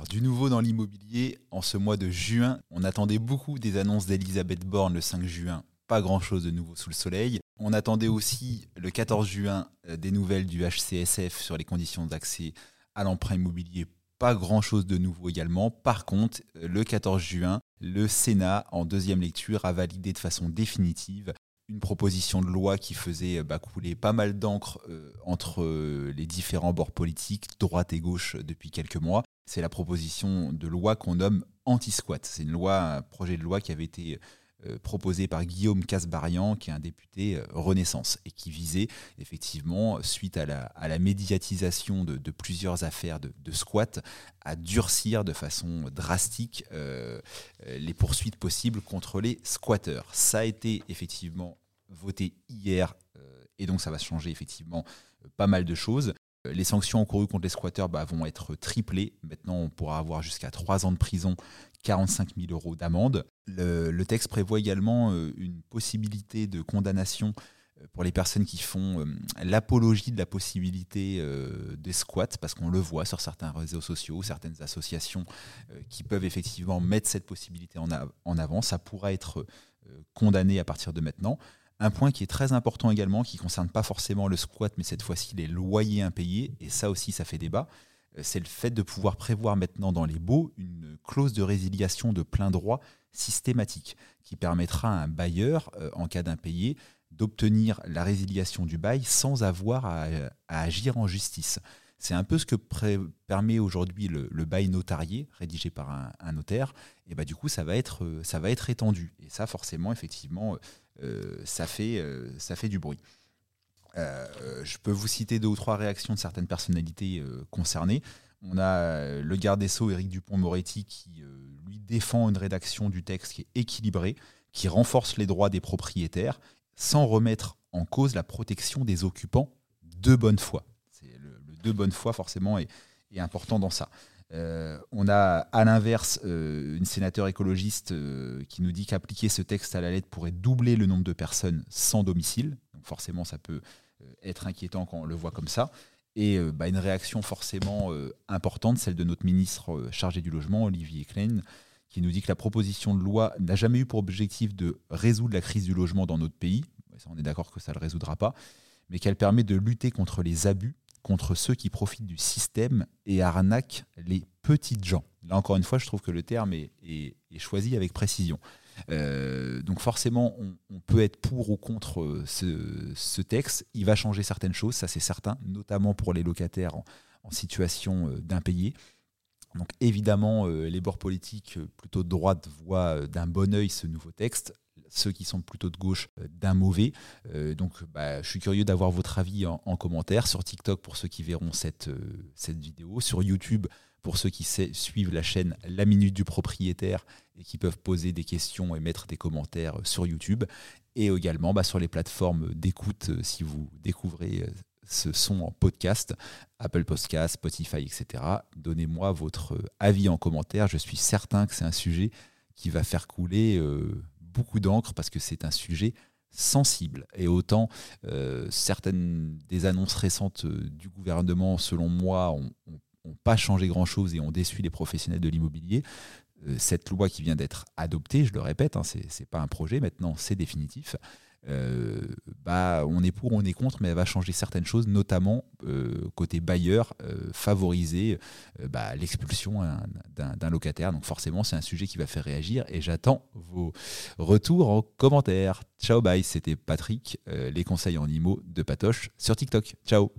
Alors, du nouveau dans l'immobilier, en ce mois de juin, on attendait beaucoup des annonces d'Elisabeth Borne le 5 juin. Pas grand-chose de nouveau sous le soleil. On attendait aussi le 14 juin euh, des nouvelles du HCSF sur les conditions d'accès à l'emprunt immobilier. Pas grand-chose de nouveau également. Par contre, euh, le 14 juin, le Sénat, en deuxième lecture, a validé de façon définitive une proposition de loi qui faisait bah, couler pas mal d'encre euh, entre les différents bords politiques, droite et gauche, depuis quelques mois. C'est la proposition de loi qu'on nomme anti-squat. C'est une loi, un projet de loi qui avait été euh, proposé par Guillaume Casbarian, qui est un député euh, Renaissance, et qui visait effectivement, suite à la, médiatisation de, plusieurs affaires de, squat, à durcir de façon drastique euh, les poursuites possibles contre les squatteurs. Ça a été effectivement voté hier, et donc ça va changer effectivement pas mal de choses. Les sanctions encourues contre les squatteurs bah, vont être triplées. Maintenant, on pourra avoir jusqu'à 3 ans de prison 45 000 euros d'amende. Le, texte prévoit également euh, une possibilité de condamnation euh, pour les personnes qui font euh, l'apologie de la possibilité des squats, parce qu'on le voit sur certains réseaux sociaux, certaines associations qui peuvent effectivement mettre cette possibilité en avant. Ça pourra être condamné à partir de maintenant. Un point qui est très important également, qui ne concerne pas forcément le squat, mais cette fois-ci les loyers impayés, et ça aussi ça fait débat, euh, c'est le fait de pouvoir prévoir maintenant dans les baux une clause de résiliation de plein droit systématique qui permettra à un bailleur, euh, en cas d'impayé, d'obtenir la résiliation du bail sans avoir à, agir en justice. C'est un peu ce que permet aujourd'hui le, bail notarié, rédigé par un, notaire. Et bah, du coup, euh, ça va être étendu. Et ça, forcément, effectivement, ça, fait, ça fait du bruit. Euh, je peux vous citer deux ou trois réactions de certaines personnalités euh, concernées. On a euh, le garde des Sceaux, Éric Dupont-Moretti, qui lui défend une rédaction du texte qui est équilibrée, qui renforce les droits des propriétaires, sans remettre en cause la protection des occupants de bonne foi. Le, le, de bonne foi, forcément, est, important dans ça. On a à l'inverse une sénateur écologiste qui nous dit qu'appliquer ce texte à la lettre pourrait doubler le nombre de personnes sans domicile. Forcément, ça peut euh, être inquiétant quand on le voit comme ça. Et euh, bah, une réaction forcément euh, importante, celle de notre ministre chargé du logement, Olivier Klein, qui nous dit que la proposition de loi n'a jamais eu pour objectif de résoudre la crise du logement dans notre pays. on est d'accord que ça ne le résoudra pas, mais qu'elle permet de lutter contre les abus, contre ceux qui profitent du système et arnaquent les petites gens. Là encore une fois, je trouve que le terme est choisi avec précision. Euh, donc forcément, on, peut être pour ou contre euh, ce, texte. Il va changer certaines choses, ça c'est certain, notamment pour les locataires en, situation euh, d'impayés. Donc évidemment, les bords politiques plutôt de droite voient d'un bon oeil ce nouveau texte ceux qui sont plutôt de gauche d'un mauvais. donc bah, je suis curieux d'avoir votre avis en, commentaire sur TikTok pour ceux qui verront cette, cette vidéo, sur YouTube pour ceux qui suivent la chaîne La Minute du Propriétaire et qui peuvent poser des questions et mettre des commentaires sur YouTube. Et également bah, sur les plateformes d'écoute euh, si vous découvrez euh, ce son en podcast, Apple Podcast, Spotify, etc. Donnez-moi votre euh, avis en commentaire. Je suis certain que c'est un sujet qui va faire couler beaucoup d'encre parce que c'est un sujet sensible. Et autant certaines des annonces récentes du gouvernement, selon moi, ont n'ont pas changé grand-chose et ont déçu les professionnels de l'immobilier. Euh, cette loi qui vient d'être adoptée, je le répète, hein, ce n'est pas un projet maintenant, c'est définitif. Euh, bah, on est pour, on est contre, mais elle va changer certaines choses, notamment euh, côté bailleur, favoriser bah, l'expulsion d'un locataire. Donc forcément, c'est un sujet qui va faire réagir et j'attends vos retours en commentaire. Ciao, bye, c'était Patrick, les conseils en IMO de Patoche sur TikTok. Ciao